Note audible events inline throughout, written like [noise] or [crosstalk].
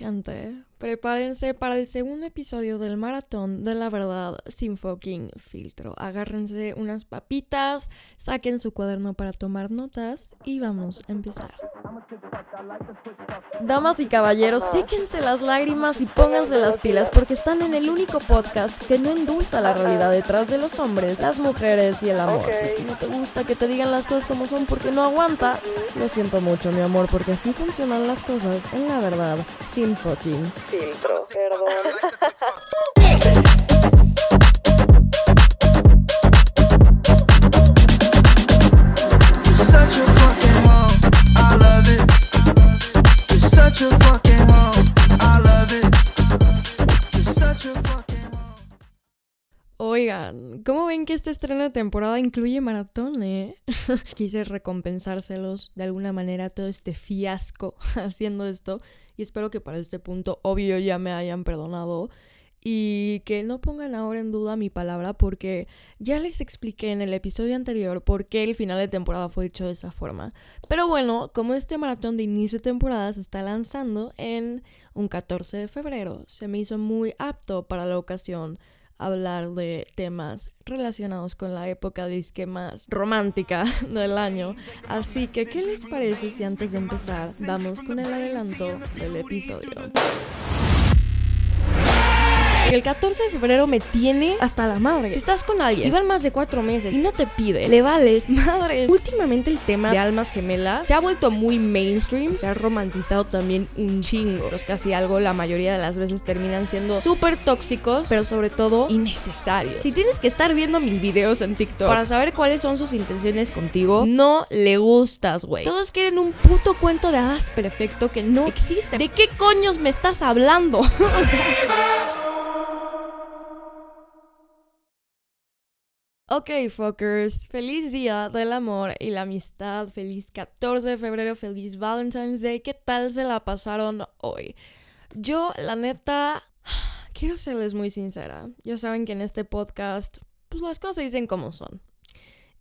gente, prepárense para el segundo episodio del maratón de la verdad sin fucking filtro. Agárrense unas papitas, saquen su cuaderno para tomar notas y vamos a empezar. Damas y caballeros, séquense las lágrimas y pónganse las pilas porque están en el único podcast que no endulza la realidad detrás de los hombres, las mujeres y el amor. Y si no te gusta que te digan las cosas como son porque no aguantas, lo siento mucho, mi amor, porque así funcionan las cosas en la verdad sin fucking filtro. home. Oigan, ¿cómo ven que este estreno de temporada incluye maratón, eh? [laughs] Quise recompensárselos de alguna manera todo este fiasco [laughs] haciendo esto y espero que para este punto, obvio, ya me hayan perdonado y que no pongan ahora en duda mi palabra porque ya les expliqué en el episodio anterior por qué el final de temporada fue hecho de esa forma. Pero bueno, como este maratón de inicio de temporada se está lanzando en un 14 de febrero, se me hizo muy apto para la ocasión hablar de temas relacionados con la época disque más romántica [laughs] del año. Así que, ¿qué les parece si antes de empezar vamos con el adelanto del episodio? El 14 de febrero me tiene hasta la madre. Si estás con alguien y van más de cuatro meses y no te pide, le vales madres. Últimamente el tema de almas gemelas se ha vuelto muy mainstream, se ha romantizado también un chingo. Los casi algo la mayoría de las veces terminan siendo súper tóxicos, pero sobre todo innecesarios. Si tienes que estar viendo mis videos en TikTok para saber cuáles son sus intenciones contigo, no le gustas, güey. Todos quieren un puto cuento de hadas perfecto que no existe. ¿De qué coños me estás hablando? [laughs] [laughs] o sea... Ok, fuckers, feliz día del amor y la amistad, feliz 14 de febrero, feliz Valentine's Day, ¿qué tal se la pasaron hoy? Yo, la neta, [sighs] quiero serles muy sincera, ya saben que en este podcast, pues las cosas dicen como son.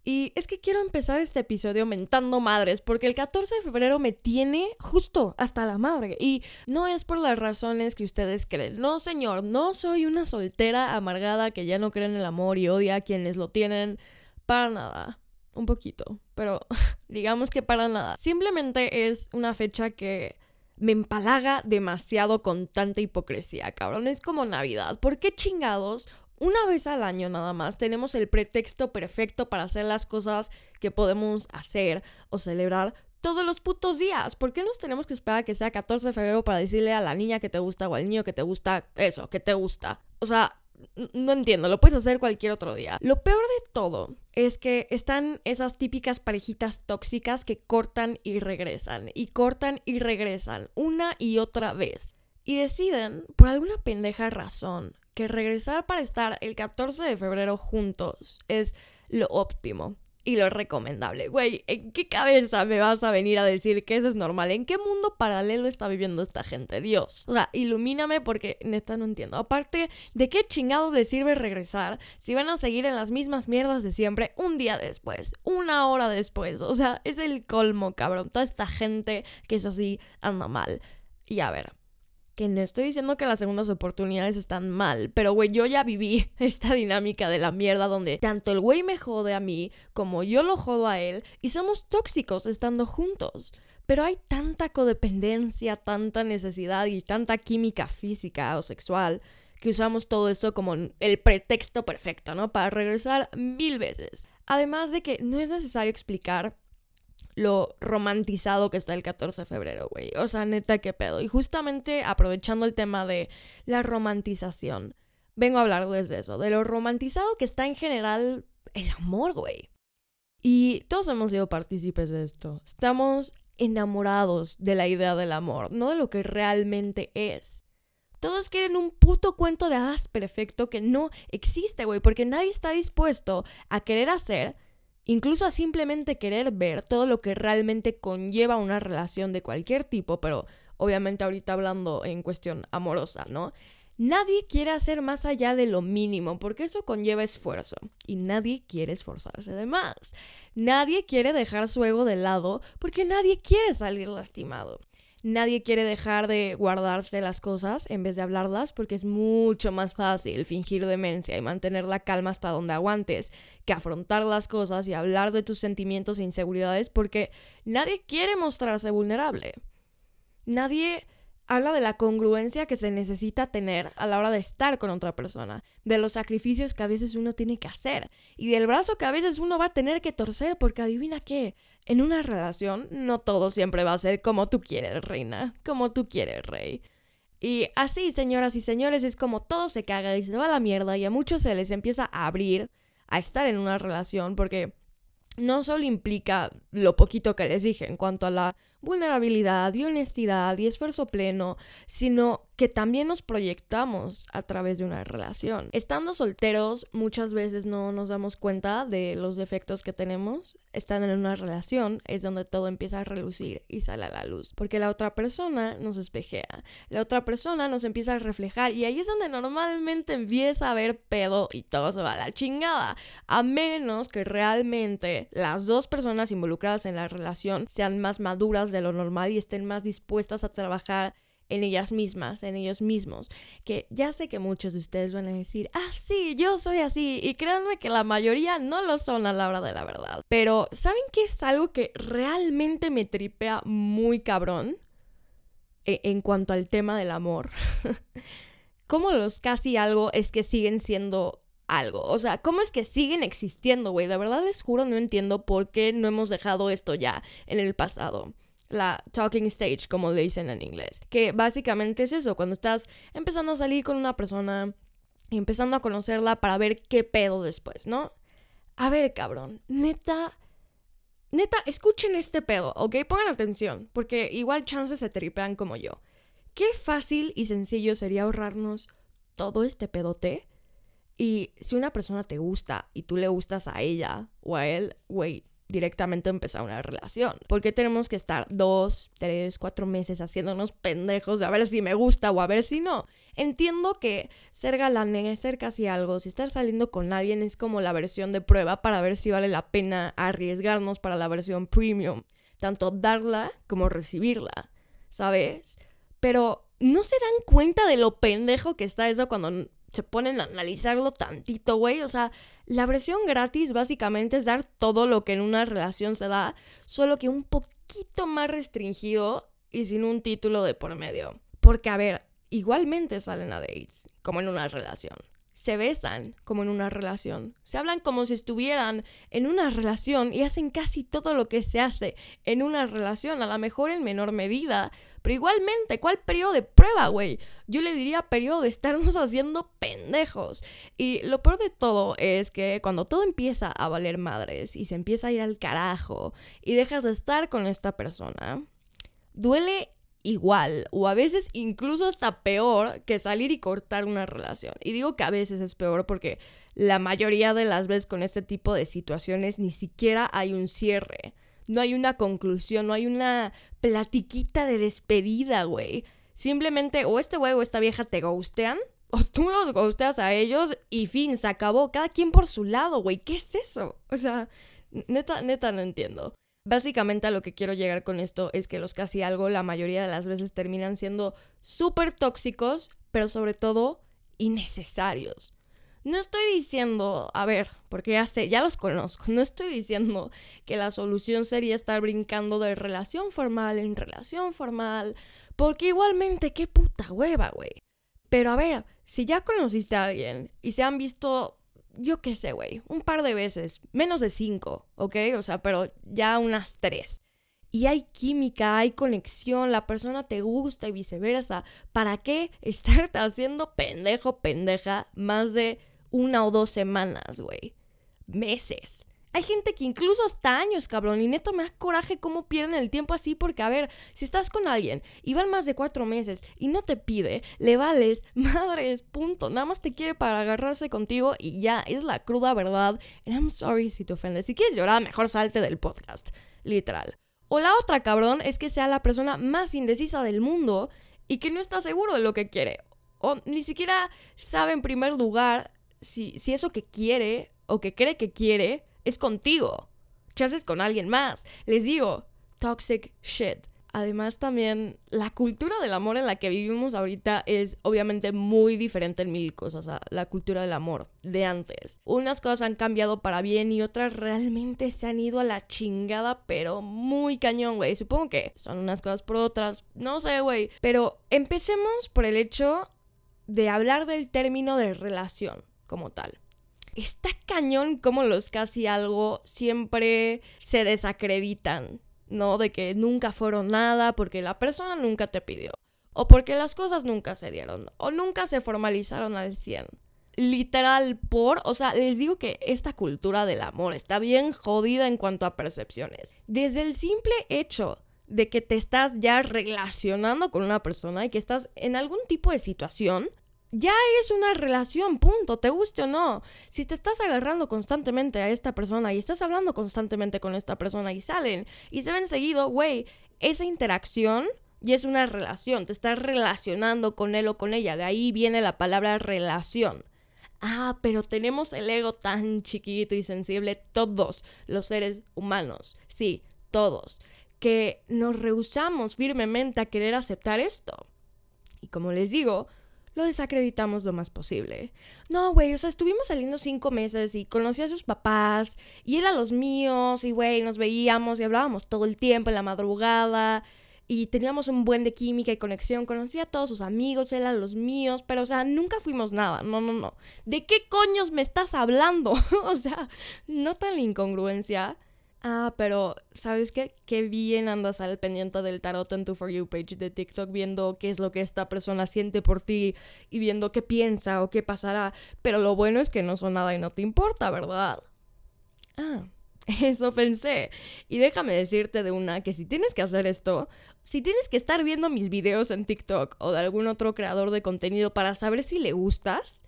Y es que quiero empezar este episodio mentando madres, porque el 14 de febrero me tiene justo hasta la madre. Y no es por las razones que ustedes creen. No, señor, no soy una soltera amargada que ya no cree en el amor y odia a quienes lo tienen. Para nada. Un poquito. Pero [laughs] digamos que para nada. Simplemente es una fecha que me empalaga demasiado con tanta hipocresía, cabrón. Es como Navidad. ¿Por qué chingados una vez al año nada más tenemos el pretexto perfecto para hacer las cosas que podemos hacer o celebrar todos los putos días. ¿Por qué nos tenemos que esperar a que sea 14 de febrero para decirle a la niña que te gusta o al niño que te gusta eso, que te gusta? O sea, no entiendo, lo puedes hacer cualquier otro día. Lo peor de todo es que están esas típicas parejitas tóxicas que cortan y regresan, y cortan y regresan una y otra vez. Y deciden, por alguna pendeja razón, que regresar para estar el 14 de febrero juntos es lo óptimo y lo recomendable. Güey, ¿en qué cabeza me vas a venir a decir que eso es normal? ¿En qué mundo paralelo está viviendo esta gente? Dios. O sea, ilumíname porque neta no entiendo. Aparte, ¿de qué chingados les sirve regresar si van a seguir en las mismas mierdas de siempre un día después, una hora después? O sea, es el colmo, cabrón. Toda esta gente que es así anda mal. Y a ver, que no estoy diciendo que las segundas oportunidades están mal, pero güey, yo ya viví [laughs] esta dinámica de la mierda donde tanto el güey me jode a mí como yo lo jodo a él y somos tóxicos estando juntos. Pero hay tanta codependencia, tanta necesidad y tanta química física o sexual que usamos todo eso como el pretexto perfecto, ¿no? Para regresar mil veces. Además de que no es necesario explicar lo romantizado que está el 14 de febrero, güey. O sea, neta, qué pedo. Y justamente aprovechando el tema de la romantización, vengo a hablarles de eso, de lo romantizado que está en general el amor, güey. Y todos hemos sido partícipes de esto. Estamos enamorados de la idea del amor, no de lo que realmente es. Todos quieren un puto cuento de hadas perfecto que no existe, güey, porque nadie está dispuesto a querer hacer incluso a simplemente querer ver todo lo que realmente conlleva una relación de cualquier tipo, pero obviamente ahorita hablando en cuestión amorosa, ¿no? Nadie quiere hacer más allá de lo mínimo, porque eso conlleva esfuerzo, y nadie quiere esforzarse de más. Nadie quiere dejar su ego de lado, porque nadie quiere salir lastimado. Nadie quiere dejar de guardarse las cosas en vez de hablarlas porque es mucho más fácil fingir demencia y mantener la calma hasta donde aguantes que afrontar las cosas y hablar de tus sentimientos e inseguridades porque nadie quiere mostrarse vulnerable. Nadie habla de la congruencia que se necesita tener a la hora de estar con otra persona, de los sacrificios que a veces uno tiene que hacer y del brazo que a veces uno va a tener que torcer porque adivina qué, en una relación no todo siempre va a ser como tú quieres, reina, como tú quieres, rey. Y así, señoras y señores, es como todo se caga y se va a la mierda y a muchos se les empieza a abrir a estar en una relación porque no solo implica lo poquito que les dije en cuanto a la vulnerabilidad y honestidad y esfuerzo pleno, sino que también nos proyectamos a través de una relación. Estando solteros, muchas veces no nos damos cuenta de los defectos que tenemos. Estando en una relación es donde todo empieza a relucir y sale a la luz, porque la otra persona nos espejea, la otra persona nos empieza a reflejar y ahí es donde normalmente empieza a haber pedo y todo se va a la chingada, a menos que realmente las dos personas involucradas en la relación sean más maduras de lo normal y estén más dispuestas a trabajar en ellas mismas, en ellos mismos. Que ya sé que muchos de ustedes van a decir, ah, sí, yo soy así. Y créanme que la mayoría no lo son a la hora de la verdad. Pero, ¿saben qué es algo que realmente me tripea muy cabrón? E- en cuanto al tema del amor. [laughs] ¿Cómo los casi algo es que siguen siendo algo? O sea, ¿cómo es que siguen existiendo, güey? De verdad les juro, no entiendo por qué no hemos dejado esto ya en el pasado la talking stage, como le dicen en inglés. Que básicamente es eso, cuando estás empezando a salir con una persona y empezando a conocerla para ver qué pedo después, ¿no? A ver, cabrón, neta, neta, escuchen este pedo, ¿ok? Pongan atención, porque igual chances se tripean como yo. Qué fácil y sencillo sería ahorrarnos todo este pedote. Y si una persona te gusta y tú le gustas a ella o a él, güey, directamente empezar una relación. Porque tenemos que estar dos, tres, cuatro meses haciéndonos pendejos de a ver si me gusta o a ver si no. Entiendo que ser galán, ser casi algo, si estar saliendo con alguien es como la versión de prueba para ver si vale la pena arriesgarnos para la versión premium. Tanto darla como recibirla, ¿sabes? Pero no se dan cuenta de lo pendejo que está eso cuando se ponen a analizarlo tantito, güey. O sea, la versión gratis básicamente es dar todo lo que en una relación se da, solo que un poquito más restringido y sin un título de por medio. Porque, a ver, igualmente salen a dates, como en una relación. Se besan como en una relación. Se hablan como si estuvieran en una relación y hacen casi todo lo que se hace en una relación, a lo mejor en menor medida. Pero igualmente, ¿cuál periodo de prueba, güey? Yo le diría periodo de estarnos [laughs] haciendo pendejos. Y lo peor de todo es que cuando todo empieza a valer madres y se empieza a ir al carajo y dejas de estar con esta persona, duele igual o a veces incluso hasta peor que salir y cortar una relación. Y digo que a veces es peor porque la mayoría de las veces con este tipo de situaciones ni siquiera hay un cierre. No hay una conclusión, no hay una platiquita de despedida, güey. Simplemente o este güey o esta vieja te gustean o tú los gusteas a ellos y fin, se acabó. Cada quien por su lado, güey. ¿Qué es eso? O sea, neta, neta no entiendo. Básicamente a lo que quiero llegar con esto es que los casi algo la mayoría de las veces terminan siendo súper tóxicos, pero sobre todo innecesarios. No estoy diciendo, a ver, porque ya sé, ya los conozco, no estoy diciendo que la solución sería estar brincando de relación formal en relación formal, porque igualmente qué puta hueva, güey. Pero a ver, si ya conociste a alguien y se han visto yo qué sé, güey, un par de veces, menos de cinco, ¿ok? O sea, pero ya unas tres. Y hay química, hay conexión, la persona te gusta y viceversa. ¿Para qué estarte haciendo pendejo, pendeja más de una o dos semanas, güey? Meses. Hay gente que incluso hasta años, cabrón, y neto me da coraje cómo pierden el tiempo así, porque a ver, si estás con alguien y van más de cuatro meses y no te pide, le vales, [laughs] madres, punto, nada más te quiere para agarrarse contigo y ya, es la cruda verdad. And I'm sorry si te ofendes. Si quieres llorar, mejor salte del podcast, literal. O la otra, cabrón, es que sea la persona más indecisa del mundo y que no está seguro de lo que quiere. O ni siquiera sabe en primer lugar si, si eso que quiere o que cree que quiere es contigo. Chances con alguien más. Les digo, toxic shit. Además también la cultura del amor en la que vivimos ahorita es obviamente muy diferente en mil cosas a la cultura del amor de antes. Unas cosas han cambiado para bien y otras realmente se han ido a la chingada, pero muy cañón, güey. Supongo que son unas cosas por otras, no sé, güey. Pero empecemos por el hecho de hablar del término de relación como tal. Está cañón como los casi algo siempre se desacreditan ¿no? De que nunca fueron nada porque la persona nunca te pidió. O porque las cosas nunca se dieron. O nunca se formalizaron al 100. Literal por, o sea, les digo que esta cultura del amor está bien jodida en cuanto a percepciones. Desde el simple hecho de que te estás ya relacionando con una persona y que estás en algún tipo de situación, ya es una relación, punto, te guste o no. Si te estás agarrando constantemente a esta persona y estás hablando constantemente con esta persona y salen y se ven seguido, güey, esa interacción ya es una relación, te estás relacionando con él o con ella, de ahí viene la palabra relación. Ah, pero tenemos el ego tan chiquito y sensible, todos los seres humanos, sí, todos, que nos rehusamos firmemente a querer aceptar esto. Y como les digo, lo desacreditamos lo más posible. No, güey, o sea, estuvimos saliendo cinco meses y conocí a sus papás y él a los míos y, güey, nos veíamos y hablábamos todo el tiempo en la madrugada y teníamos un buen de química y conexión. Conocí a todos sus amigos, él a los míos, pero, o sea, nunca fuimos nada. No, no, no. ¿De qué coños me estás hablando? [laughs] o sea, no tan la incongruencia. Ah, pero ¿sabes qué? Qué bien andas al pendiente del tarot en tu For You page de TikTok viendo qué es lo que esta persona siente por ti y viendo qué piensa o qué pasará. Pero lo bueno es que no son nada y no te importa, ¿verdad? Ah, [laughs] eso pensé. Y déjame decirte de una que si tienes que hacer esto, si tienes que estar viendo mis videos en TikTok o de algún otro creador de contenido para saber si le gustas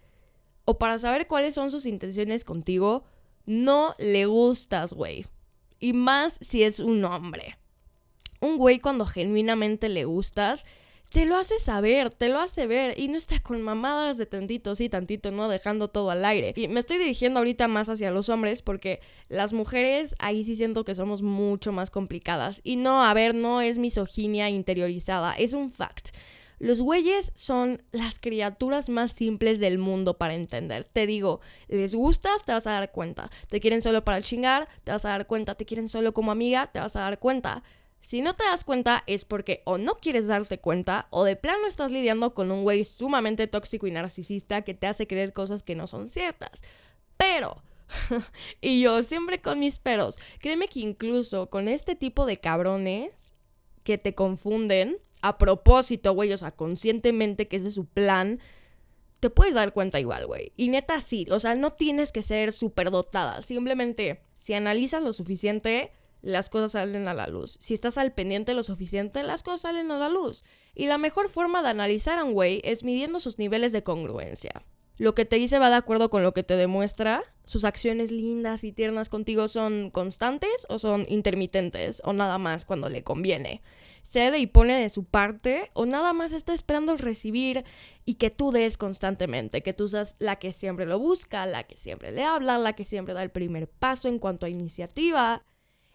o para saber cuáles son sus intenciones contigo, no le gustas, güey. Y más si es un hombre. Un güey cuando genuinamente le gustas, te lo hace saber, te lo hace ver y no está con mamadas de tantito, sí, tantito, no dejando todo al aire. Y me estoy dirigiendo ahorita más hacia los hombres porque las mujeres ahí sí siento que somos mucho más complicadas. Y no, a ver, no es misoginia interiorizada, es un fact. Los güeyes son las criaturas más simples del mundo para entender. Te digo, les gustas, te vas a dar cuenta. Te quieren solo para chingar, te vas a dar cuenta. Te quieren solo como amiga, te vas a dar cuenta. Si no te das cuenta es porque o no quieres darte cuenta o de plano estás lidiando con un güey sumamente tóxico y narcisista que te hace creer cosas que no son ciertas. Pero... [laughs] y yo siempre con mis peros. Créeme que incluso con este tipo de cabrones que te confunden, a propósito, güey, o sea, conscientemente que ese es su plan, te puedes dar cuenta igual, güey. Y neta sí, o sea, no tienes que ser súper dotada. Simplemente, si analizas lo suficiente, las cosas salen a la luz. Si estás al pendiente lo suficiente, las cosas salen a la luz. Y la mejor forma de analizar a un güey es midiendo sus niveles de congruencia. Lo que te dice va de acuerdo con lo que te demuestra. Sus acciones lindas y tiernas contigo son constantes o son intermitentes o nada más cuando le conviene. Cede y pone de su parte o nada más está esperando recibir y que tú des constantemente, que tú seas la que siempre lo busca, la que siempre le habla, la que siempre da el primer paso en cuanto a iniciativa.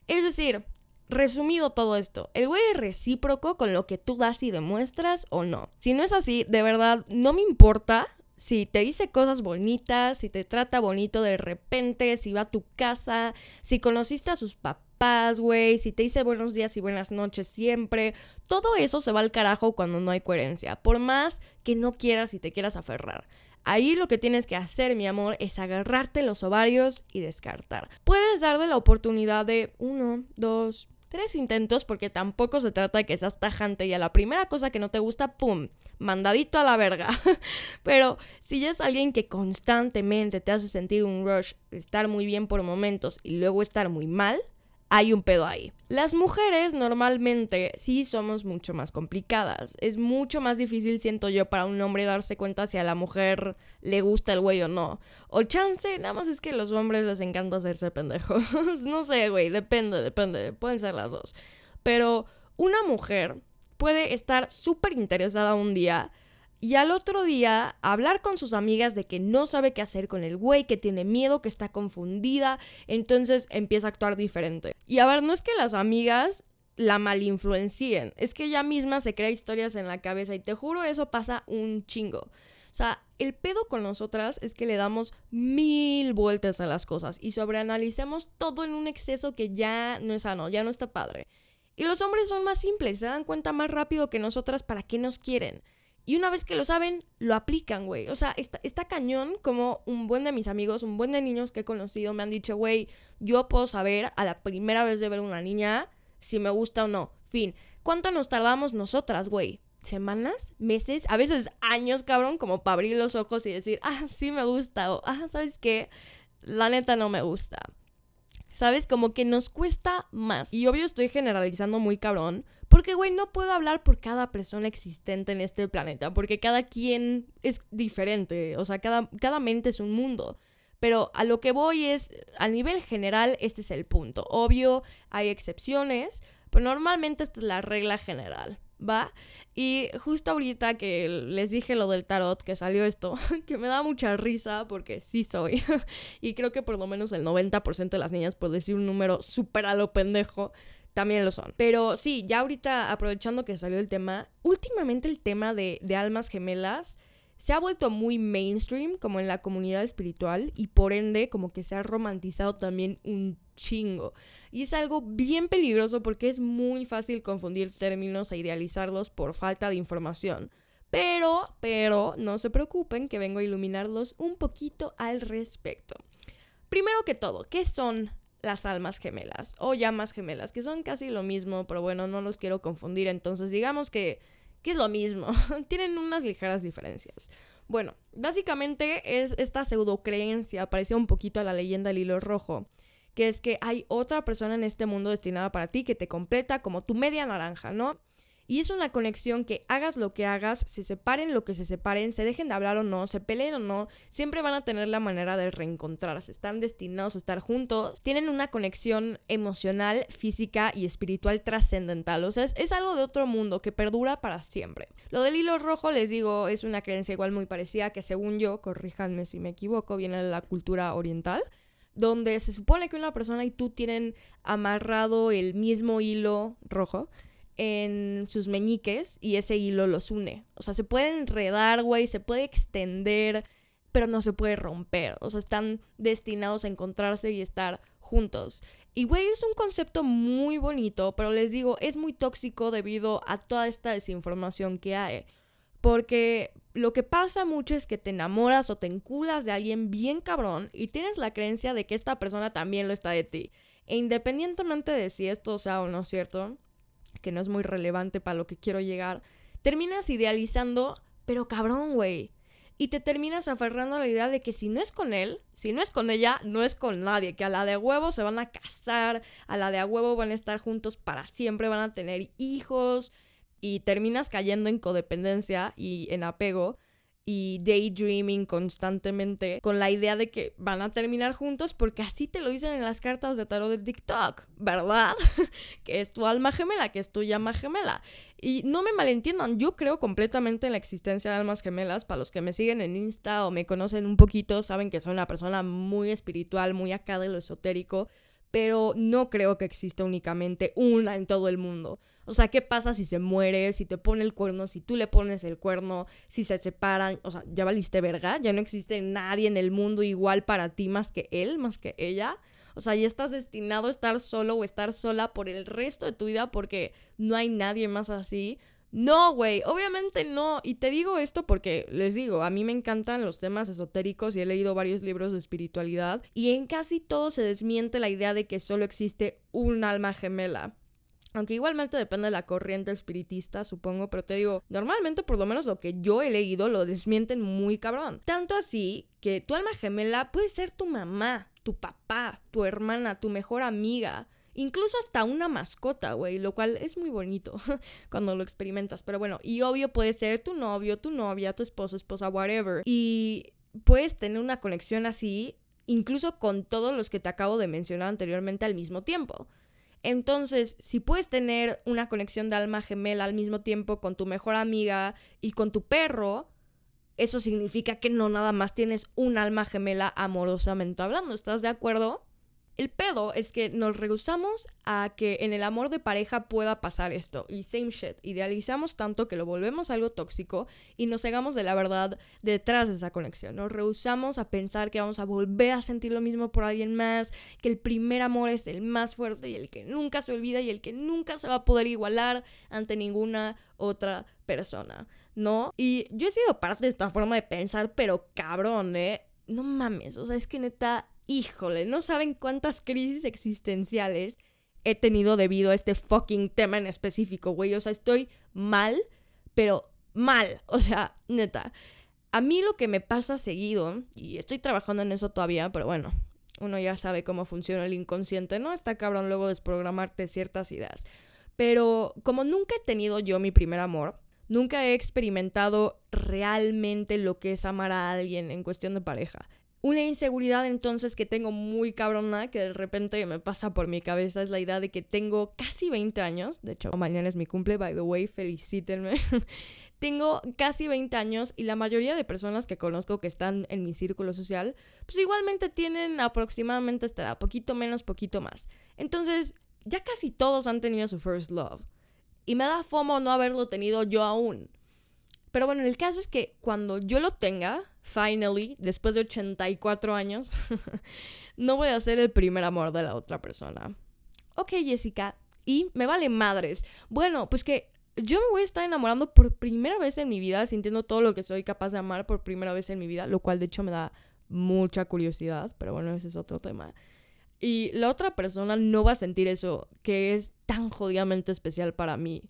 Es decir, Resumido todo esto, el güey es recíproco con lo que tú das y demuestras o no. Si no es así, de verdad, no me importa si te dice cosas bonitas, si te trata bonito de repente, si va a tu casa, si conociste a sus papás, güey, si te dice buenos días y buenas noches siempre, todo eso se va al carajo cuando no hay coherencia, por más que no quieras y te quieras aferrar. Ahí lo que tienes que hacer, mi amor, es agarrarte los ovarios y descartar. Puedes darle la oportunidad de uno, dos, tres intentos porque tampoco se trata de que seas tajante y a la primera cosa que no te gusta, ¡pum! Mandadito a la verga. [laughs] Pero si ya es alguien que constantemente te hace sentir un rush estar muy bien por momentos y luego estar muy mal, hay un pedo ahí. Las mujeres normalmente sí somos mucho más complicadas. Es mucho más difícil, siento yo, para un hombre darse cuenta si a la mujer le gusta el güey o no. O chance, nada más es que a los hombres les encanta hacerse pendejos. [laughs] no sé, güey, depende, depende. Pueden ser las dos. Pero una mujer puede estar súper interesada un día y al otro día hablar con sus amigas de que no sabe qué hacer con el güey, que tiene miedo, que está confundida, entonces empieza a actuar diferente. Y a ver, no es que las amigas la malinfluencien. Es que ella misma se crea historias en la cabeza y te juro, eso pasa un chingo. O sea, el pedo con nosotras es que le damos mil vueltas a las cosas y sobreanalicemos todo en un exceso que ya no es sano, ya no está padre. Y los hombres son más simples, se dan cuenta más rápido que nosotras para qué nos quieren. Y una vez que lo saben, lo aplican, güey. O sea, está, está cañón como un buen de mis amigos, un buen de niños que he conocido me han dicho, güey, yo puedo saber a la primera vez de ver una niña si me gusta o no. Fin. ¿Cuánto nos tardamos nosotras, güey? ¿Semanas? ¿Meses? A veces años, cabrón, como para abrir los ojos y decir, ah, sí me gusta. O, ah, ¿sabes qué? La neta no me gusta. ¿Sabes? Como que nos cuesta más. Y obvio estoy generalizando muy cabrón. Porque, güey, no puedo hablar por cada persona existente en este planeta. Porque cada quien es diferente. O sea, cada, cada mente es un mundo. Pero a lo que voy es, a nivel general, este es el punto. Obvio, hay excepciones, pero normalmente esta es la regla general, ¿va? Y justo ahorita que les dije lo del tarot, que salió esto, [laughs] que me da mucha risa porque sí soy. [laughs] y creo que por lo menos el 90% de las niñas, por decir un número súper a lo pendejo, también lo son. Pero sí, ya ahorita aprovechando que salió el tema, últimamente el tema de, de almas gemelas se ha vuelto muy mainstream como en la comunidad espiritual y por ende como que se ha romantizado también un chingo. Y es algo bien peligroso porque es muy fácil confundir términos e idealizarlos por falta de información. Pero, pero, no se preocupen que vengo a iluminarlos un poquito al respecto. Primero que todo, ¿qué son las almas gemelas o llamas gemelas? Que son casi lo mismo, pero bueno, no los quiero confundir. Entonces digamos que que es lo mismo. [laughs] Tienen unas ligeras diferencias. Bueno, básicamente es esta pseudocreencia, parecía un poquito a la leyenda del hilo rojo, que es que hay otra persona en este mundo destinada para ti que te completa como tu media naranja, ¿no? Y es una conexión que hagas lo que hagas, se separen lo que se separen, se dejen de hablar o no, se peleen o no, siempre van a tener la manera de reencontrarse, están destinados a estar juntos, tienen una conexión emocional, física y espiritual trascendental, o sea, es, algo de otro mundo que perdura para siempre. Lo del hilo rojo, les digo, es una creencia igual muy parecida que según yo, corríjanme si me equivoco, viene de la cultura oriental donde se supone que una persona y tú tienen amarrado el mismo hilo rojo en sus meñiques y ese hilo los une. O sea, se puede enredar, güey, se puede extender, pero no se puede romper. O sea, están destinados a encontrarse y estar juntos. Y, güey, es un concepto muy bonito, pero les digo, es muy tóxico debido a toda esta desinformación que hay. Porque lo que pasa mucho es que te enamoras o te enculas de alguien bien cabrón y tienes la creencia de que esta persona también lo está de ti. E independientemente de si esto sea o no cierto, que no es muy relevante para lo que quiero llegar, terminas idealizando, pero cabrón, güey. Y te terminas aferrando a la idea de que si no es con él, si no es con ella, no es con nadie. Que a la de huevo se van a casar, a la de a huevo van a estar juntos para siempre, van a tener hijos. Y terminas cayendo en codependencia y en apego y daydreaming constantemente con la idea de que van a terminar juntos porque así te lo dicen en las cartas de tarot de TikTok, ¿verdad? [laughs] que es tu alma gemela, que es tu llama gemela. Y no me malentiendan, yo creo completamente en la existencia de almas gemelas. Para los que me siguen en Insta o me conocen un poquito, saben que soy una persona muy espiritual, muy acá de lo esotérico pero no creo que exista únicamente una en todo el mundo. O sea, ¿qué pasa si se muere, si te pone el cuerno, si tú le pones el cuerno, si se separan? O sea, ya valiste verga, ya no existe nadie en el mundo igual para ti más que él, más que ella. O sea, ya estás destinado a estar solo o estar sola por el resto de tu vida porque no hay nadie más así. No, güey, obviamente no. Y te digo esto porque les digo, a mí me encantan los temas esotéricos y he leído varios libros de espiritualidad y en casi todo se desmiente la idea de que solo existe un alma gemela. Aunque igualmente depende de la corriente espiritista, supongo, pero te digo, normalmente por lo menos lo que yo he leído lo desmienten muy cabrón. Tanto así que tu alma gemela puede ser tu mamá, tu papá, tu hermana, tu mejor amiga, incluso hasta una mascota, güey, lo cual es muy bonito [laughs] cuando lo experimentas. Pero bueno, y obvio puede ser tu novio, tu novia, tu esposo, esposa, whatever. Y puedes tener una conexión así, incluso con todos los que te acabo de mencionar anteriormente al mismo tiempo. Entonces, si puedes tener una conexión de alma gemela al mismo tiempo con tu mejor amiga y con tu perro, eso significa que no nada más tienes un alma gemela amorosamente hablando. ¿Estás de acuerdo? El pedo es que nos rehusamos a que en el amor de pareja pueda pasar esto. Y same shit, idealizamos tanto que lo volvemos algo tóxico y nos cegamos de la verdad detrás de esa conexión. Nos rehusamos a pensar que vamos a volver a sentir lo mismo por alguien más, que el primer amor es el más fuerte y el que nunca se olvida y el que nunca se va a poder igualar ante ninguna otra persona, ¿no? Y yo he sido parte de esta forma de pensar, pero cabrón, ¿eh? No mames, o sea, es que neta híjole, no saben cuántas crisis existenciales he tenido debido a este fucking tema en específico, güey. O sea, estoy mal, pero mal. [laughs] O sea, neta. A mí lo que me pasa seguido, y estoy trabajando en eso todavía, pero bueno, uno ya sabe cómo funciona el inconsciente, ¿no? Está cabrón luego desprogramarte ciertas ideas. Pero como nunca he tenido yo mi primer amor, nunca he experimentado realmente lo que es amar a alguien en cuestión de pareja. Una inseguridad entonces que tengo muy cabrona, que de repente me pasa por mi cabeza, es la idea de que tengo casi 20 años. De hecho, mañana es mi cumple, by the way, felicítenme. [laughs] tengo casi 20 años y la mayoría de personas que conozco que están en mi círculo social, pues igualmente tienen aproximadamente esta edad, poquito menos, poquito más. Entonces, ya casi todos han tenido su first love. Y me da fomo no haberlo tenido yo aún. Pero bueno, el caso es que cuando yo lo tenga, finally, después de 84 años, [laughs] no voy a ser el primer amor de la otra persona. Ok, Jessica, y me vale madres. Bueno, pues que yo me voy a estar enamorando por primera vez en mi vida, sintiendo todo lo que soy capaz de amar por primera vez en mi vida, lo cual de hecho me da mucha curiosidad, pero bueno, ese es otro tema. Y la otra persona no va a sentir eso, que es tan jodidamente especial para mí.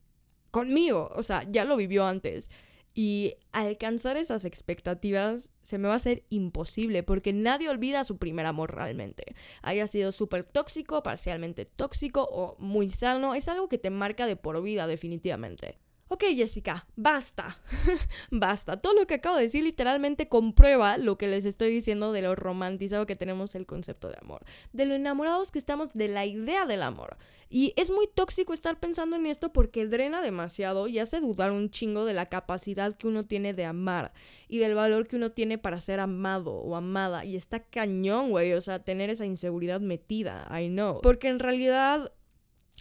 Conmigo, o sea, ya lo vivió antes. Y alcanzar esas expectativas se me va a hacer imposible porque nadie olvida su primer amor realmente. Haya sido súper tóxico, parcialmente tóxico o muy sano, es algo que te marca de por vida definitivamente. Ok, Jessica, basta. [laughs] basta. Todo lo que acabo de decir literalmente comprueba lo que les estoy diciendo de lo romantizado que tenemos el concepto de amor. De lo enamorados que estamos de la idea del amor. Y es muy tóxico estar pensando en esto porque drena demasiado y hace dudar un chingo de la capacidad que uno tiene de amar y del valor que uno tiene para ser amado o amada. Y está cañón, güey. O sea, tener esa inseguridad metida, I know. Porque en realidad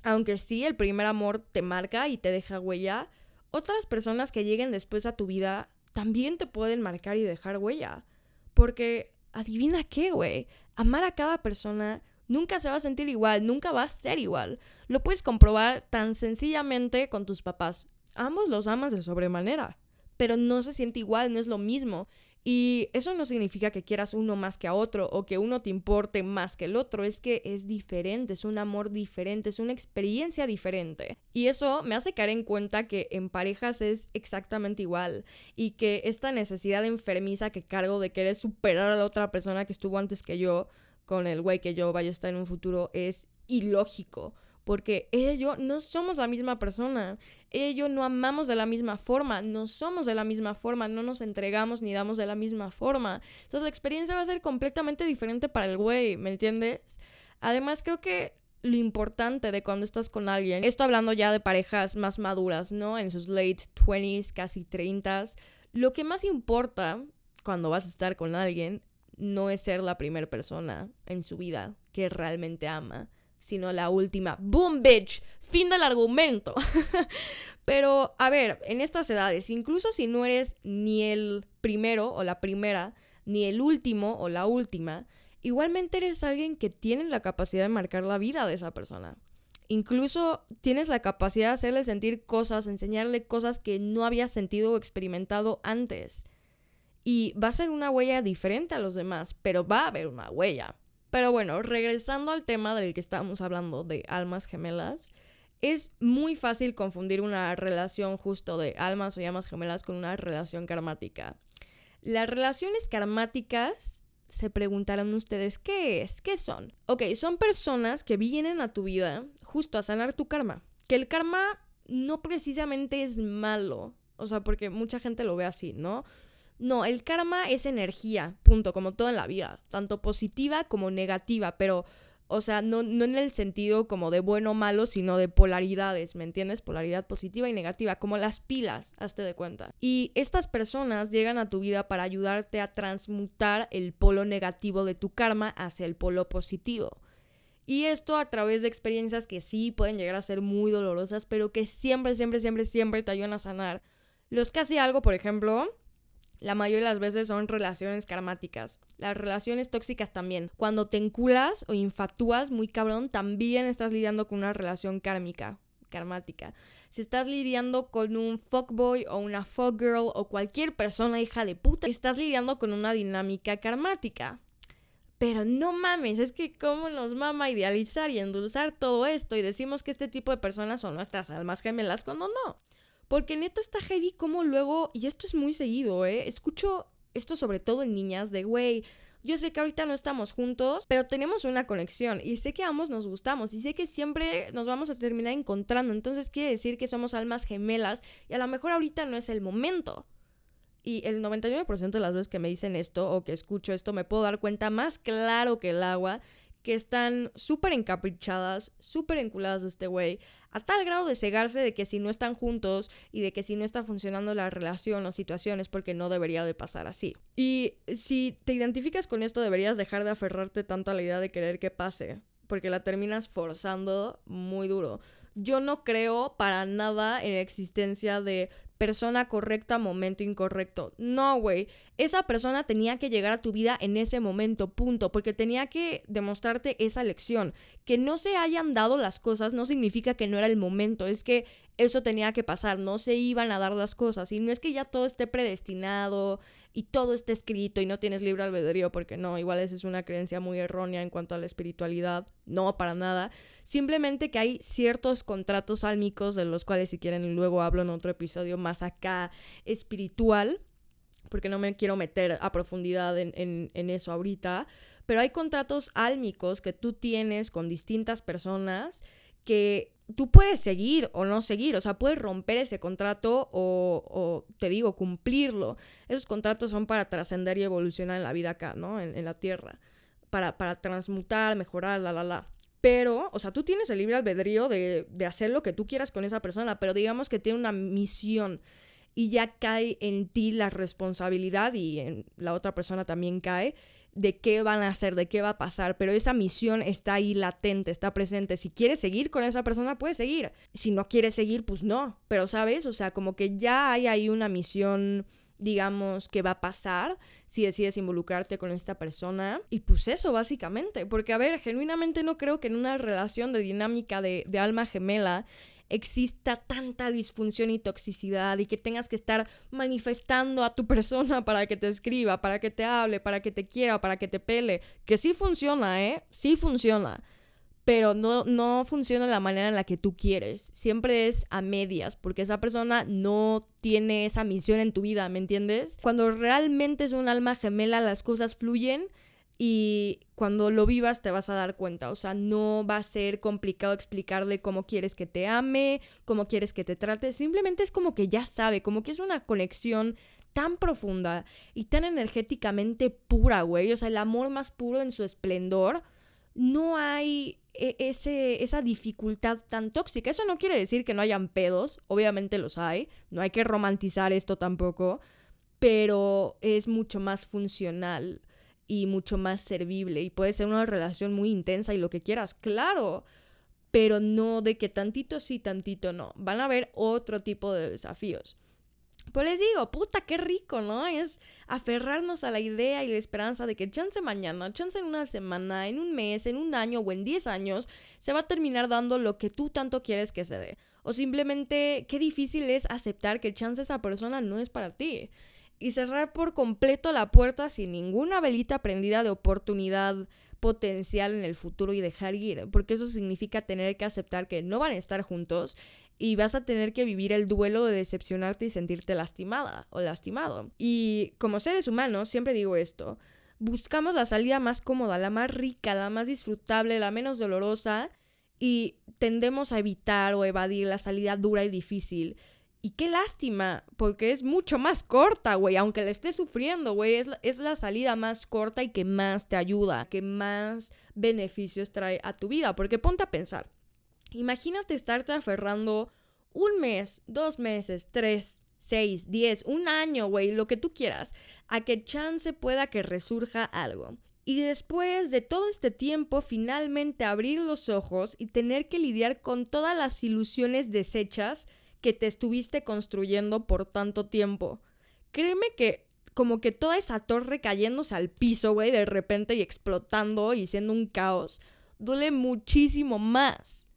aunque sí, el primer amor te marca y te deja huella, otras personas que lleguen después a tu vida también te pueden marcar y dejar huella. Porque, adivina qué, güey, amar a cada persona nunca se va a sentir igual, nunca va a ser igual. Lo puedes comprobar tan sencillamente con tus papás. Ambos los amas de sobremanera, pero no se siente igual, no es lo mismo. Y eso no significa que quieras uno más que a otro o que uno te importe más que el otro, es que es diferente, es un amor diferente, es una experiencia diferente. Y eso me hace caer en cuenta que en parejas es exactamente igual y que esta necesidad enfermiza que cargo de querer superar a la otra persona que estuvo antes que yo con el güey que yo vaya a estar en un futuro es ilógico porque ella y yo no somos la misma persona, ella y yo no amamos de la misma forma, no somos de la misma forma, no nos entregamos ni damos de la misma forma. Entonces la experiencia va a ser completamente diferente para el güey, ¿me entiendes? Además creo que lo importante de cuando estás con alguien, esto hablando ya de parejas más maduras, ¿no? En sus late 20s, casi 30s, lo que más importa cuando vas a estar con alguien no es ser la primera persona en su vida que realmente ama sino la última. ¡Boom, bitch! Fin del argumento. [laughs] Pero, a ver, en estas edades, incluso si no eres ni el primero o la primera, ni el último o la última, igualmente eres alguien que tiene la capacidad de marcar la vida de esa persona. Incluso tienes la capacidad de hacerle sentir cosas, enseñarle cosas que no había sentido o experimentado antes. Y va a ser una huella diferente a los demás, pero va a haber una huella. Pero bueno, regresando al tema del que estábamos hablando, de almas gemelas, es muy fácil confundir una relación justo de almas o llamas gemelas con una relación karmática. Las relaciones karmáticas, se preguntarán ustedes, ¿qué es? ¿Qué son? Ok, son personas que vienen a tu vida justo a sanar tu karma. Que el karma no precisamente es malo, o sea, porque mucha gente lo ve así, ¿no? No, el karma es energía, punto, como todo en la vida, tanto positiva como negativa, pero, o sea, no, no en el sentido como de bueno o malo, sino de polaridades, ¿me entiendes? Polaridad positiva y negativa, como las pilas, hazte de cuenta. Y estas personas llegan a tu vida para ayudarte a transmutar el polo negativo de tu karma hacia el polo positivo. Y esto a través de experiencias que sí pueden llegar a ser muy dolorosas, pero que siempre, siempre, siempre, siempre te ayudan a sanar. Los casi algo, por ejemplo, la mayoría de las veces son relaciones karmáticas. Las relaciones tóxicas también. Cuando te enculas o infatúas muy cabrón, también estás lidiando con una relación kármica, karmática. Si estás lidiando con un fuckboy o una fuckgirl o cualquier persona hija de puta, estás lidiando con una dinámica karmática. Pero no mames, es que cómo nos mama idealizar y endulzar todo esto y decimos que este tipo de personas son nuestras almas gemelas cuando no. Porque neto está heavy como luego, y esto es muy seguido, ¿eh? Escucho esto sobre todo en niñas de, güey, yo sé que ahorita no estamos juntos, pero tenemos una conexión y sé que ambos nos gustamos y sé que siempre nos vamos a terminar encontrando. Entonces quiere decir que somos almas gemelas y a lo mejor ahorita no es el momento. Y el 99% de las veces que me dicen esto o que escucho esto me puedo dar cuenta más claro que el agua que están súper encaprichadas, súper enculadas de este güey, a tal grado de cegarse de que si no están juntos y de que si no está funcionando la relación o situaciones porque no debería de pasar así. Y si te identificas con esto deberías dejar de aferrarte tanto a la idea de querer que pase, porque la terminas forzando muy duro. Yo no creo para nada en la existencia de persona correcta, momento incorrecto. No, güey. Esa persona tenía que llegar a tu vida en ese momento, punto, porque tenía que demostrarte esa lección. Que no se hayan dado las cosas no significa que no era el momento, es que eso tenía que pasar, no se iban a dar las cosas. Y no es que ya todo esté predestinado y todo esté escrito y no tienes libre albedrío, porque no, igual esa es una creencia muy errónea en cuanto a la espiritualidad, no, para nada. Simplemente que hay ciertos contratos álmicos de los cuales si quieren luego hablo en otro episodio más acá espiritual, porque no me quiero meter a profundidad en, en eso ahorita, pero hay contratos álmicos que tú tienes con distintas personas que tú puedes seguir o no seguir, o sea, puedes romper ese contrato o, te digo, cumplirlo. Esos contratos son para trascender y evolucionar en la vida acá, ¿no? En, en la tierra, para, para transmutar, mejorar, la, la, la. Pero, o sea, tú tienes el libre albedrío de, de hacer lo que tú quieras con esa persona, pero digamos que tiene una misión y ya cae en ti la responsabilidad y en la otra persona también cae de qué van a hacer, de qué va a pasar, pero esa misión está ahí latente, está presente. Si quieres seguir con esa persona, puedes seguir. Si no quieres seguir, pues no. Pero, ¿sabes? O sea, como que ya hay ahí una misión, digamos, que va a pasar si decides involucrarte con esta persona. Y pues eso, básicamente. Porque, a ver, genuinamente no creo que en una relación de dinámica de, de alma gemela exista tanta disfunción y toxicidad y que tengas que estar manifestando a tu persona para que te escriba, para que te hable, para que te quiera, para que te pele. Que sí funciona, ¿eh? Sí funciona. Pero no, no funciona de la manera en la que tú quieres. Siempre es a medias, porque esa persona no tiene esa misión en tu vida, ¿me entiendes? Cuando realmente es un alma gemela, las cosas fluyen y cuando lo vivas te vas a dar cuenta, o sea, no va a ser complicado explicarle cómo quieres que te ame, cómo quieres que te trate, simplemente es como que ya sabe, como que es una conexión tan profunda y tan energéticamente pura, güey, o sea, el amor más puro en su esplendor, no hay e, ese, esa dificultad tan tóxica. Eso no quiere decir que no hayan pedos, obviamente los hay, no hay que romantizar esto tampoco, pero es mucho más funcional y mucho más servible y puede ser una relación muy intensa y lo que quieras, claro, pero no de que tantito sí, tantito no. Van a haber otro tipo de desafíos. Pues les digo, puta, qué rico, ¿no? Es aferrarnos a la idea y la esperanza de que chance mañana, chance en una semana, en un mes, en un año o en 10 años, se va a terminar dando lo que tú tanto quieres que se dé. O simplemente, qué difícil es aceptar que chance esa persona no es para ti y cerrar por completo la puerta sin ninguna velita prendida de oportunidad potencial en el futuro y dejar ir, porque eso significa tener que aceptar que no van a estar juntos y vas a tener que vivir el duelo de decepcionarte y sentirte lastimada o lastimado. Y como seres humanos, siempre digo esto, buscamos la salida más cómoda, la más rica, la más disfrutable, la menos dolorosa y tendemos a evitar o evadir la salida dura y difícil y qué lástima, porque es mucho más corta, güey, aunque le estés sufriendo, güey, es, es, la salida más corta y que más te ayuda, que más beneficios trae a tu vida, porque ponte a pensar, imagínate estarte aferrando un mes, dos meses, tres, seis, diez, un año, güey, lo que tú quieras, a que chance pueda que resurja algo. Y después de todo este tiempo, finalmente abrir los ojos y tener que lidiar con todas las ilusiones deshechas que te estuviste construyendo por tanto tiempo. Créeme que como que toda esa torre cayéndose al piso, güey, de repente y explotando y siendo un caos, duele muchísimo más.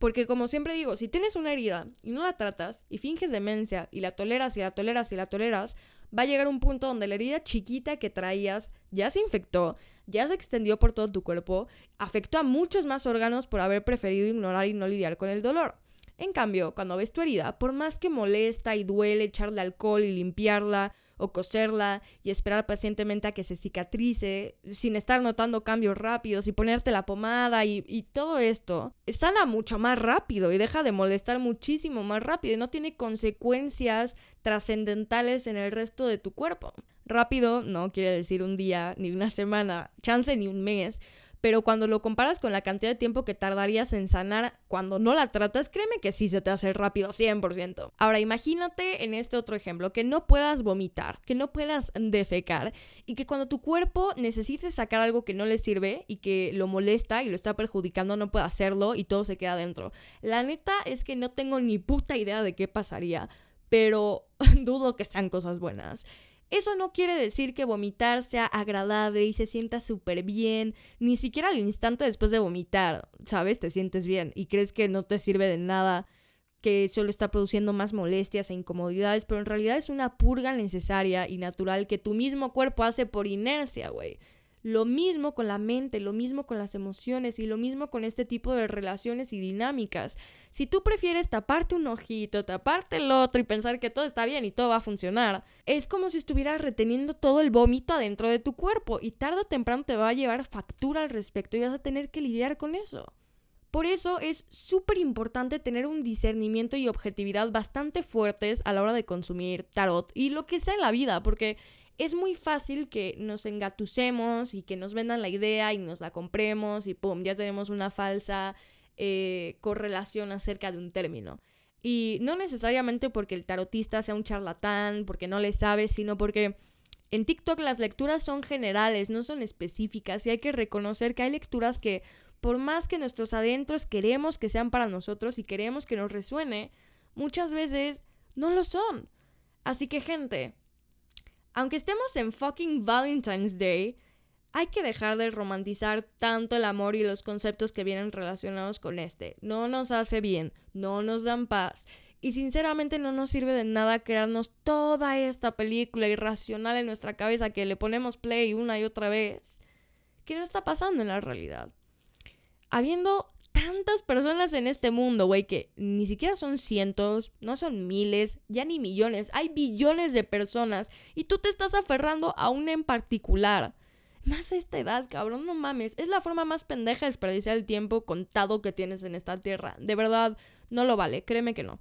Porque como siempre digo, si tienes una herida y no la tratas y finges demencia y la toleras y la toleras y la toleras, va a llegar un punto donde la herida chiquita que traías ya se infectó, ya se extendió por todo tu cuerpo, afectó a muchos más órganos por haber preferido ignorar y no lidiar con el dolor. En cambio, cuando ves tu herida, por más que molesta y duele echarle alcohol y limpiarla, o coserla y esperar pacientemente a que se cicatrice, sin estar notando cambios rápidos y ponerte la pomada y, todo esto, sana mucho más rápido y deja de molestar muchísimo más rápido y no tiene consecuencias trascendentales en el resto de tu cuerpo. Rápido no quiere decir un día, ni una semana, chance ni un mes, pero cuando lo comparas con la cantidad de tiempo que tardarías en sanar cuando no la tratas, créeme que sí se te hace rápido, 100%. Ahora imagínate en este otro ejemplo, que no puedas vomitar, que no puedas defecar y que cuando tu cuerpo necesite sacar algo que no le sirve y que lo molesta y lo está perjudicando, no pueda hacerlo y todo se queda dentro. La neta es que no tengo ni puta idea de qué pasaría, pero [laughs] dudo que sean cosas buenas. Eso no quiere decir que vomitar sea agradable y se sienta súper bien, ni siquiera al instante después de vomitar, ¿sabes? Te sientes bien y crees que no te sirve de nada, que solo está produciendo más molestias e incomodidades, pero en realidad es una purga necesaria y natural que tu mismo cuerpo hace por inercia, güey. Lo mismo con la mente, lo mismo con las emociones y lo mismo con este tipo de relaciones y dinámicas. Si tú prefieres taparte un ojito, taparte el otro y pensar que todo está bien y todo va a funcionar, es como si estuvieras reteniendo todo el vómito adentro de tu cuerpo y tarde o temprano te va a llevar factura al respecto y vas a tener que lidiar con eso. Por eso es súper importante tener un discernimiento y objetividad bastante fuertes a la hora de consumir tarot y lo que sea en la vida, porque es muy fácil que nos engatucemos y que nos vendan la idea y nos la compremos y pum, ya tenemos una falsa eh, correlación acerca de un término. Y no necesariamente porque el tarotista sea un charlatán, porque no le sabe, sino porque en TikTok las lecturas son generales, no son específicas y hay que reconocer que hay lecturas que por más que nuestros adentros queremos que sean para nosotros y queremos que nos resuene, muchas veces no lo son. Así que gente, aunque estemos en fucking Valentine's Day, hay que dejar de romantizar tanto el amor y los conceptos que vienen relacionados con este. No nos hace bien, no nos dan paz. Y sinceramente no nos sirve de nada crearnos toda esta película irracional en nuestra cabeza que le ponemos play una y otra vez. ¿Qué no está pasando en la realidad? Habiendo tantas personas en este mundo, güey, que ni siquiera son cientos, no son miles, ya ni millones, hay billones de personas y tú te estás aferrando a una en particular. Más a esta edad, cabrón, no mames. Es la forma más pendeja de desperdiciar el tiempo contado que tienes en esta tierra. De verdad, no lo vale, créeme que no.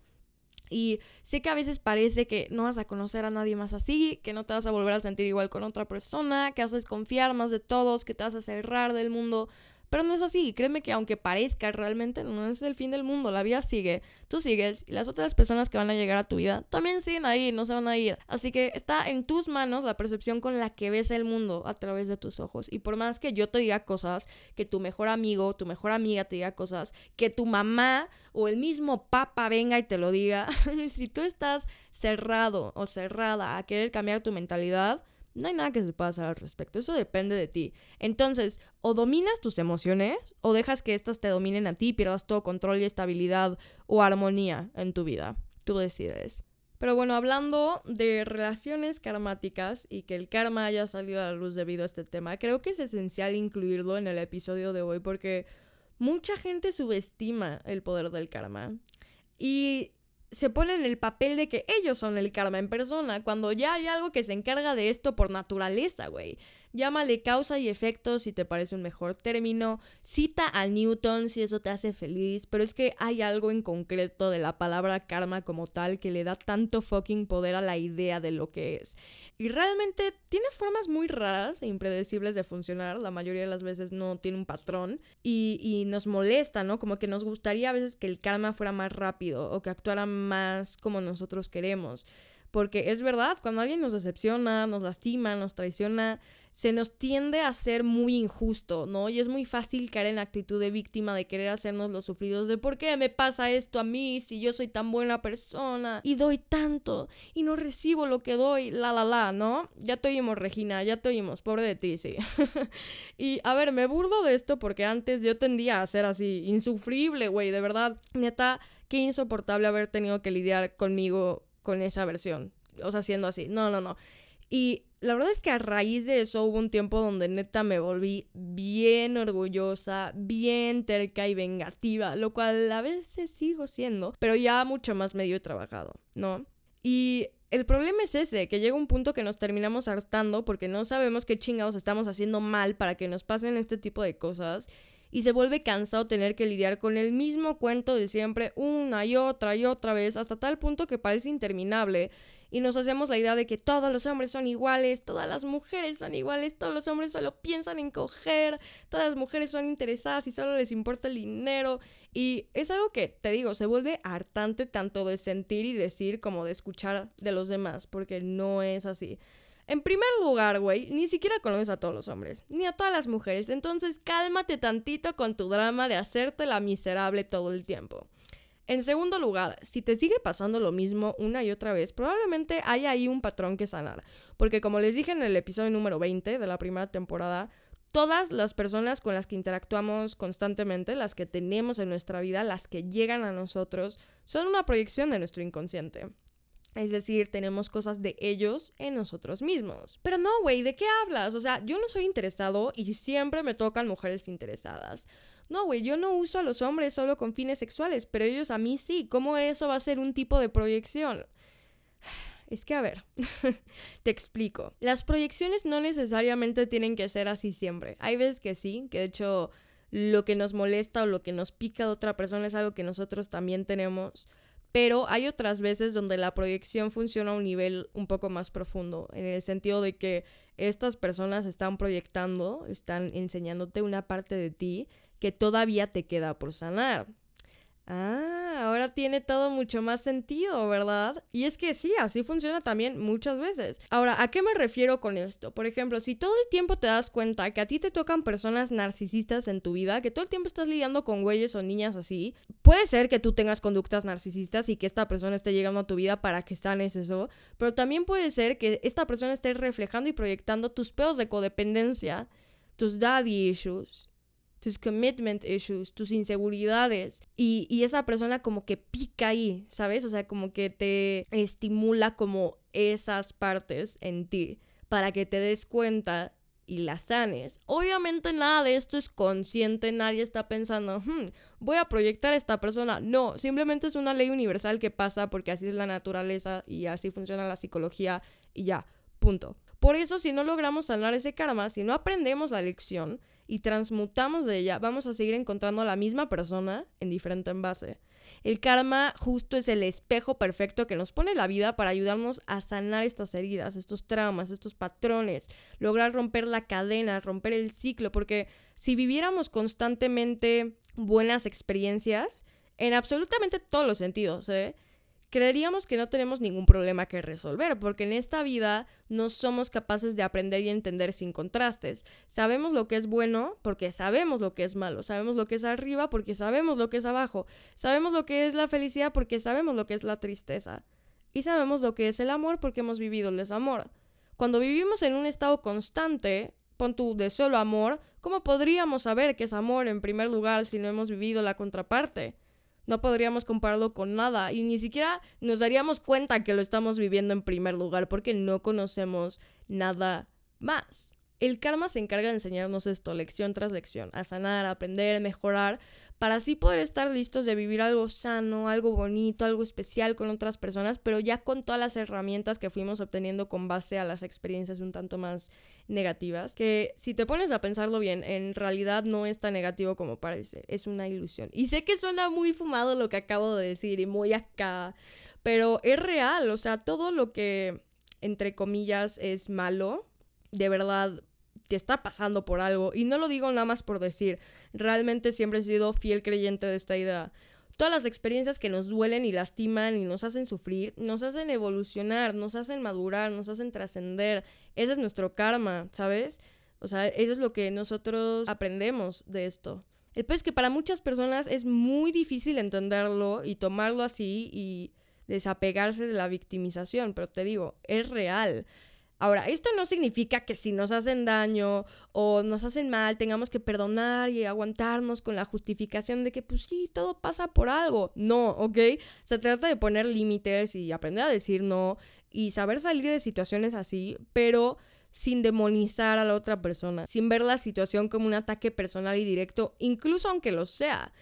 Y sé que a veces parece que no vas a conocer a nadie más así, que no te vas a volver a sentir igual con otra persona, que vas a desconfiar más de todos, que te vas a cerrar del mundo. Pero no es así, créeme que aunque parezca realmente no es el fin del mundo, la vida sigue, tú sigues y las otras personas que van a llegar a tu vida también siguen ahí, no se van a ir. Así que está en tus manos la percepción con la que ves el mundo a través de tus ojos. Y por más que yo te diga cosas, que tu mejor amigo, tu mejor amiga te diga cosas, que tu mamá o el mismo papa venga y te lo diga, [laughs] si tú estás cerrado o cerrada a querer cambiar tu mentalidad, no hay nada que se pueda hacer al respecto, eso depende de ti. Entonces, o dominas tus emociones o dejas que éstas te dominen a ti y pierdas todo control y estabilidad o armonía en tu vida. Tú decides. Pero bueno, hablando de relaciones karmáticas y que el karma haya salido a la luz debido a este tema, creo que es esencial incluirlo en el episodio de hoy porque mucha gente subestima el poder del karma. Y se ponen en el papel de que ellos son el karma en persona, cuando ya hay algo que se encarga de esto por naturaleza, güey. Llámale causa y efecto si te parece un mejor término. Cita a Newton si eso te hace feliz. Pero es que hay algo en concreto de la palabra karma como tal que le da tanto fucking poder a la idea de lo que es. Y realmente tiene formas muy raras e impredecibles de funcionar. La mayoría de las veces no tiene un patrón. Y, y nos molesta, ¿no? Como que nos gustaría a veces que el karma fuera más rápido o que actuara más como nosotros queremos. Porque es verdad, cuando alguien nos decepciona, nos lastima, nos traiciona, se nos tiende a ser muy injusto, ¿no? Y es muy fácil caer en actitud de víctima, de querer hacernos los sufridos, de por qué me pasa esto a mí si yo soy tan buena persona y doy tanto y no recibo lo que doy, la, la, la, ¿no? Ya te oímos, Regina, ya te oímos, pobre de ti, sí. [laughs] y a ver, me burdo de esto porque antes yo tendía a ser así, insufrible, güey, de verdad, neta, qué insoportable haber tenido que lidiar conmigo con esa versión, o sea, siendo así, no, no, no. Y la verdad es que a raíz de eso hubo un tiempo donde neta me volví bien orgullosa, bien terca y vengativa, lo cual a veces sigo siendo, pero ya mucho más medio trabajado, ¿no? Y el problema es ese, que llega un punto que nos terminamos hartando porque no sabemos qué chingados estamos haciendo mal para que nos pasen este tipo de cosas y se vuelve cansado tener que lidiar con el mismo cuento de siempre una y otra y otra vez hasta tal punto que parece interminable y nos hacemos la idea de que todos los hombres son iguales, todas las mujeres son iguales, todos los hombres solo piensan en coger, todas las mujeres son interesadas y solo les importa el dinero. Y es algo que, te digo, se vuelve hartante tanto de sentir y decir como de escuchar de los demás, porque no es así. En primer lugar, güey, ni siquiera conoces a todos los hombres, ni a todas las mujeres, entonces cálmate tantito con tu drama de hacerte la miserable todo el tiempo. En segundo lugar, si te sigue pasando lo mismo una y otra vez, probablemente hay ahí un patrón que sanar. Porque como les dije en el episodio número 20 de la primera temporada, todas las personas con las que interactuamos constantemente, las que tenemos en nuestra vida, las que llegan a nosotros, son una proyección de nuestro inconsciente. Es decir, tenemos cosas de ellos en nosotros mismos. Pero no, güey, ¿de qué hablas? O sea, yo no soy interesado y siempre me tocan mujeres interesadas. No, güey, yo no uso a los hombres solo con fines sexuales, pero ellos a mí sí. ¿Cómo eso va a ser un tipo de proyección? [sighs] Es que, a ver, [laughs] te explico. Las proyecciones no necesariamente tienen que ser así siempre. Hay veces que sí, que de hecho lo que nos molesta o lo que nos pica de otra persona es algo que nosotros también tenemos. Pero hay otras veces donde la proyección funciona a un nivel un poco más profundo, en el sentido de que estas personas están proyectando, están enseñándote una parte de ti que todavía te queda por sanar. Ah, ahora tiene todo mucho más sentido, ¿verdad? Y es que sí, así funciona también muchas veces. Ahora, ¿a qué me refiero con esto? Por ejemplo, si todo el tiempo te das cuenta que a ti te tocan personas narcisistas en tu vida, que todo el tiempo estás lidiando con güeyes o niñas así, puede ser que tú tengas conductas narcisistas y que esta persona esté llegando a tu vida para que sanes eso, pero también puede ser que esta persona esté reflejando y proyectando tus pedos de codependencia, tus daddy issues, tus commitment issues, tus inseguridades. Y, y, esa persona como que pica ahí, ¿sabes? O sea, como que te estimula como esas partes en ti para que te des cuenta y las sanes. Obviamente nada de esto es consciente, nadie está pensando, hmm, voy a proyectar a esta persona. No, simplemente es una ley universal que pasa porque así es la naturaleza y así funciona la psicología y ya, punto. Por eso, si no logramos sanar ese karma, si no aprendemos la lección, y transmutamos de ella, vamos a seguir encontrando a la misma persona en diferente envase. El karma justo es el espejo perfecto que nos pone la vida para ayudarnos a sanar estas heridas, estos traumas, estos patrones, lograr romper la cadena, romper el ciclo, porque si viviéramos constantemente buenas experiencias, en absolutamente todos los sentidos, ¿eh? Creeríamos que no tenemos ningún problema que resolver, porque en esta vida no somos capaces de aprender y entender sin contrastes. Sabemos lo que es bueno porque sabemos lo que es malo, sabemos lo que es arriba porque sabemos lo que es abajo, sabemos lo que es la felicidad porque sabemos lo que es la tristeza, y sabemos lo que es el amor porque hemos vivido el desamor. Cuando vivimos en un estado constante, pon tu de solo amor, ¿cómo podríamos saber que es amor en primer lugar si no hemos vivido la contraparte? No podríamos compararlo con nada y ni siquiera nos daríamos cuenta que lo estamos viviendo en primer lugar porque no conocemos nada más. El karma se encarga de enseñarnos esto, lección tras lección, a sanar, aprender, mejorar, para así poder estar listos de vivir algo sano, algo bonito, algo especial con otras personas, pero ya con todas las herramientas que fuimos obteniendo con base a las experiencias un tanto más negativas, que si te pones a pensarlo bien, en realidad no es tan negativo como parece, es una ilusión. Y sé que suena muy fumado lo que acabo de decir y muy acá, pero es real, o sea, todo lo que entre comillas es malo, de verdad te está pasando por algo. Y no lo digo nada más por decir, realmente siempre he sido fiel creyente de esta idea. Todas las experiencias que nos duelen y lastiman y nos hacen sufrir, nos hacen evolucionar, nos hacen madurar, nos hacen trascender. Ese es nuestro karma, ¿sabes? O sea, eso es lo que nosotros aprendemos de esto. El pues es que para muchas personas es muy difícil entenderlo y tomarlo así y desapegarse de la victimización, pero te digo, es real. Ahora, esto no significa que si nos hacen daño o nos hacen mal, tengamos que perdonar y aguantarnos con la justificación de que, pues sí, todo pasa por algo. No, ¿ok? Se trata de poner límites y aprender a decir no y saber salir de situaciones así, pero sin demonizar a la otra persona, sin ver la situación como un ataque personal y directo, incluso aunque lo sea.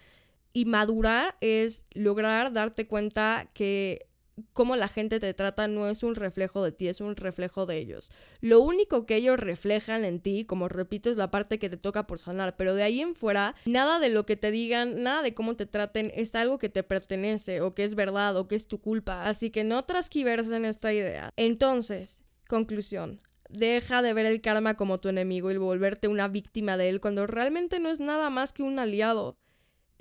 Y madurar es lograr darte cuenta que cómo la gente te trata no es un reflejo de ti, es un reflejo de ellos. Lo único que ellos reflejan en ti, como repito, es la parte que te toca por sanar, pero de ahí en fuera, nada de lo que te digan, nada de cómo te traten es algo que te pertenece o que es verdad o que es tu culpa, así que no transquiversen esta idea. Entonces, conclusión. Deja de ver el karma como tu enemigo y volverte una víctima de él cuando realmente no es nada más que un aliado.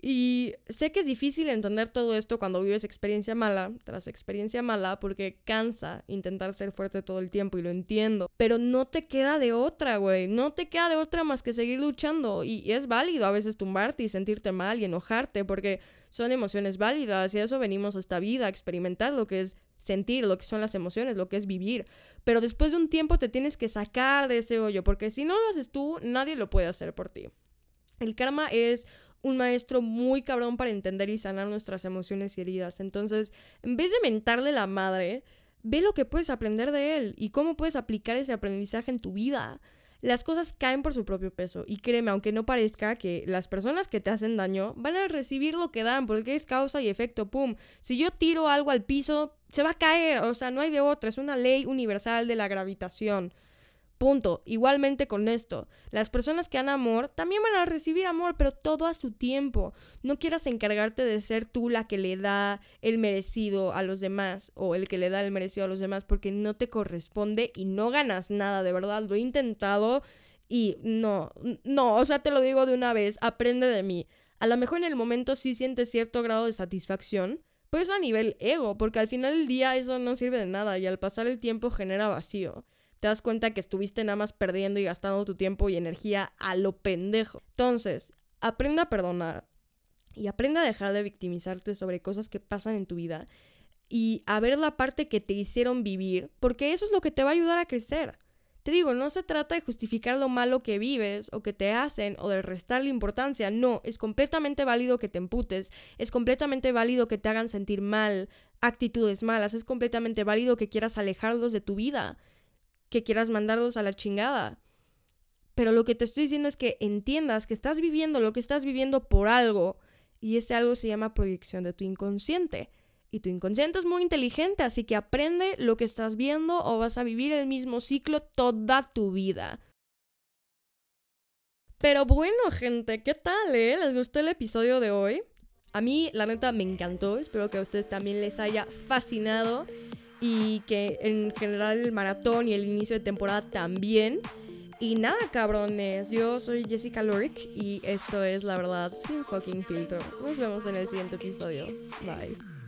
Y sé que es difícil entender todo esto cuando vives experiencia mala tras experiencia mala porque cansa intentar ser fuerte todo el tiempo y lo entiendo. Pero no te queda de otra, güey. No te queda de otra más que seguir luchando. Y es válido a veces tumbarte y sentirte mal y enojarte porque son emociones válidas y a eso venimos a esta vida, a experimentar lo que es sentir, lo que son las emociones, lo que es vivir. Pero después de un tiempo te tienes que sacar de ese hoyo porque si no lo haces tú, nadie lo puede hacer por ti. El karma es un maestro muy cabrón para entender y sanar nuestras emociones y heridas. Entonces, en vez de mentarle la madre, ve lo que puedes aprender de él y cómo puedes aplicar ese aprendizaje en tu vida. Las cosas caen por su propio peso y créeme, aunque no parezca que las personas que te hacen daño van a recibir lo que dan porque es causa y efecto, ¡pum! Si yo tiro algo al piso, se va a caer, o sea, no hay de otra, es una ley universal de la gravitación. Punto. Igualmente con esto. Las personas que dan amor también van a recibir amor, pero todo a su tiempo. No quieras encargarte de ser tú la que le da el merecido a los demás o el que le da el merecido a los demás porque no te corresponde y no ganas nada, de verdad. Lo he intentado y no, no, o sea, te lo digo de una vez, aprende de mí. A lo mejor en el momento sí sientes cierto grado de satisfacción, pero es a nivel ego, porque al final del día eso no sirve de nada y al pasar el tiempo genera vacío te das cuenta que estuviste nada más perdiendo y gastando tu tiempo y energía a lo pendejo. Entonces, aprende a perdonar y aprende a dejar de victimizarte sobre cosas que pasan en tu vida y a ver la parte que te hicieron vivir, porque eso es lo que te va a ayudar a crecer. Te digo, no se trata de justificar lo malo que vives o que te hacen o de restarle importancia, no, es completamente válido que te emputes, es completamente válido que te hagan sentir mal, actitudes malas, es completamente válido que quieras alejarlos de tu vida que quieras mandarlos a la chingada. Pero lo que te estoy diciendo es que entiendas que estás viviendo lo que estás viviendo por algo y ese algo se llama proyección de tu inconsciente. Y tu inconsciente es muy inteligente, así que aprende lo que estás viendo o vas a vivir el mismo ciclo toda tu vida. Pero bueno, gente, ¿qué tal, eh? ¿Les gustó el episodio de hoy? A mí, la neta, me encantó. Espero que a ustedes también les haya fascinado y que en general el maratón y el inicio de temporada también. Y nada, cabrones, yo soy Jessica Lorick y esto es la verdad sin fucking filtro. Nos vemos en el siguiente episodio. Bye.